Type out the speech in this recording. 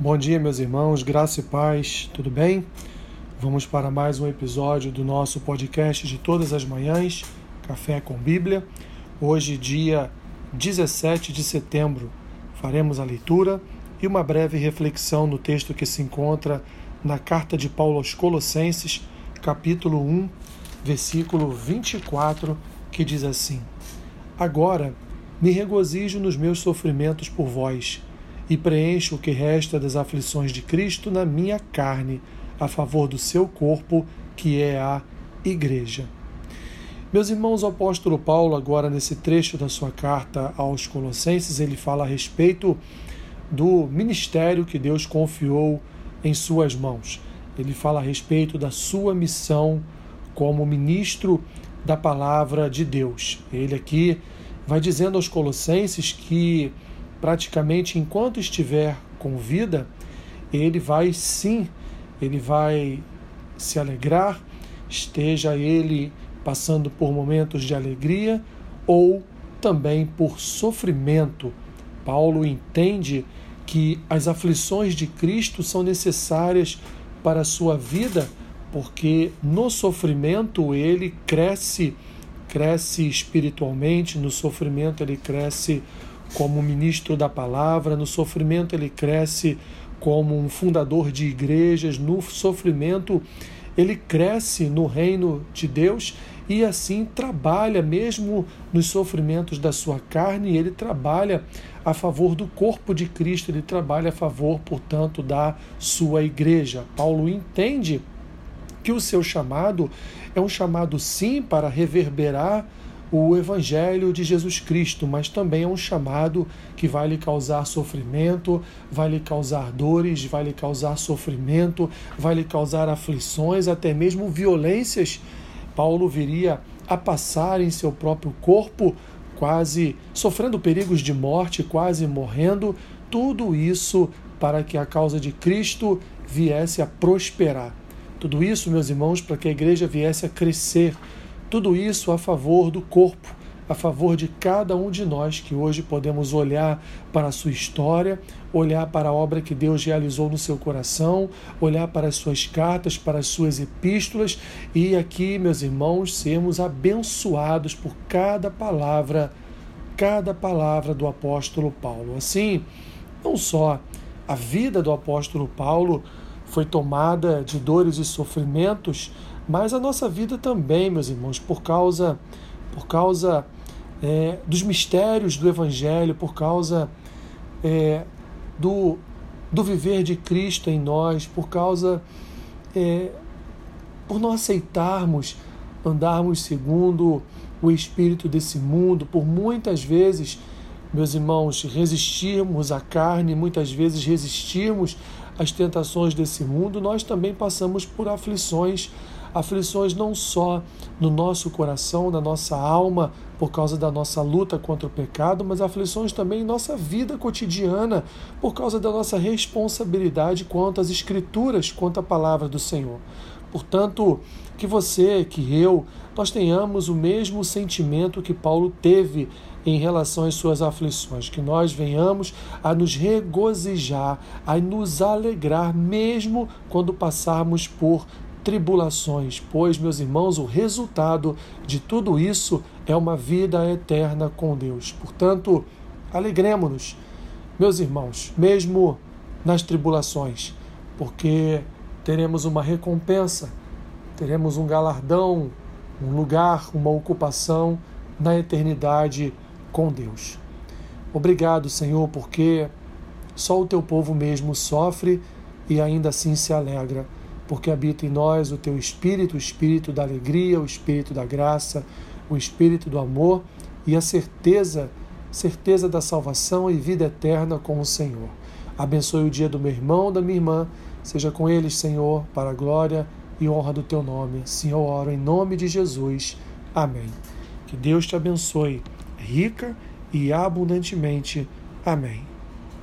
Bom dia, meus irmãos, graça e paz, tudo bem? Vamos para mais um episódio do nosso podcast de todas as manhãs, Café com Bíblia. Hoje, dia 17 de setembro, faremos a leitura e uma breve reflexão no texto que se encontra na carta de Paulo aos Colossenses, capítulo 1, versículo 24, que diz assim: Agora me regozijo nos meus sofrimentos por vós e preencho o que resta das aflições de Cristo na minha carne, a favor do seu corpo, que é a Igreja. Meus irmãos, o apóstolo Paulo, agora nesse trecho da sua carta aos Colossenses, ele fala a respeito do ministério que Deus confiou em suas mãos. Ele fala a respeito da sua missão como ministro da palavra de Deus. Ele aqui vai dizendo aos Colossenses que praticamente enquanto estiver com vida, ele vai sim, ele vai se alegrar, esteja ele passando por momentos de alegria ou também por sofrimento. Paulo entende que as aflições de Cristo são necessárias para a sua vida, porque no sofrimento ele cresce, cresce espiritualmente, no sofrimento ele cresce como ministro da palavra, no sofrimento ele cresce como um fundador de igrejas, no sofrimento ele cresce no reino de Deus e assim trabalha mesmo nos sofrimentos da sua carne, ele trabalha a favor do corpo de Cristo, ele trabalha a favor, portanto, da sua igreja. Paulo entende que o seu chamado é um chamado sim para reverberar o Evangelho de Jesus Cristo, mas também é um chamado que vai lhe causar sofrimento, vai lhe causar dores, vai lhe causar sofrimento, vai lhe causar aflições, até mesmo violências. Paulo viria a passar em seu próprio corpo, quase sofrendo perigos de morte, quase morrendo, tudo isso para que a causa de Cristo viesse a prosperar. Tudo isso, meus irmãos, para que a igreja viesse a crescer tudo isso a favor do corpo, a favor de cada um de nós que hoje podemos olhar para a sua história, olhar para a obra que Deus realizou no seu coração, olhar para as suas cartas, para as suas epístolas e aqui, meus irmãos, sermos abençoados por cada palavra, cada palavra do apóstolo Paulo. Assim, não só a vida do apóstolo Paulo foi tomada de dores e sofrimentos, mas a nossa vida também, meus irmãos, por causa, por causa é, dos mistérios do Evangelho, por causa é, do, do viver de Cristo em nós, por causa é, por não aceitarmos andarmos segundo o espírito desse mundo, por muitas vezes, meus irmãos, resistirmos à carne, muitas vezes resistirmos às tentações desse mundo, nós também passamos por aflições aflições não só no nosso coração, na nossa alma, por causa da nossa luta contra o pecado, mas aflições também em nossa vida cotidiana, por causa da nossa responsabilidade quanto às Escrituras, quanto à palavra do Senhor. Portanto, que você, que eu, nós tenhamos o mesmo sentimento que Paulo teve em relação às suas aflições, que nós venhamos a nos regozijar, a nos alegrar, mesmo quando passarmos por tribulações, pois, meus irmãos, o resultado de tudo isso é uma vida eterna com Deus. Portanto, alegremos-nos, meus irmãos, mesmo nas tribulações, porque teremos uma recompensa, teremos um galardão, um lugar, uma ocupação na eternidade com Deus. Obrigado, Senhor, porque só o teu povo mesmo sofre e ainda assim se alegra porque habita em nós o teu espírito, o espírito da alegria, o espírito da graça, o espírito do amor e a certeza, certeza da salvação e vida eterna com o Senhor. Abençoe o dia do meu irmão, da minha irmã, seja com eles, Senhor, para a glória e honra do teu nome. Senhor, oro em nome de Jesus. Amém. Que Deus te abençoe rica e abundantemente. Amém.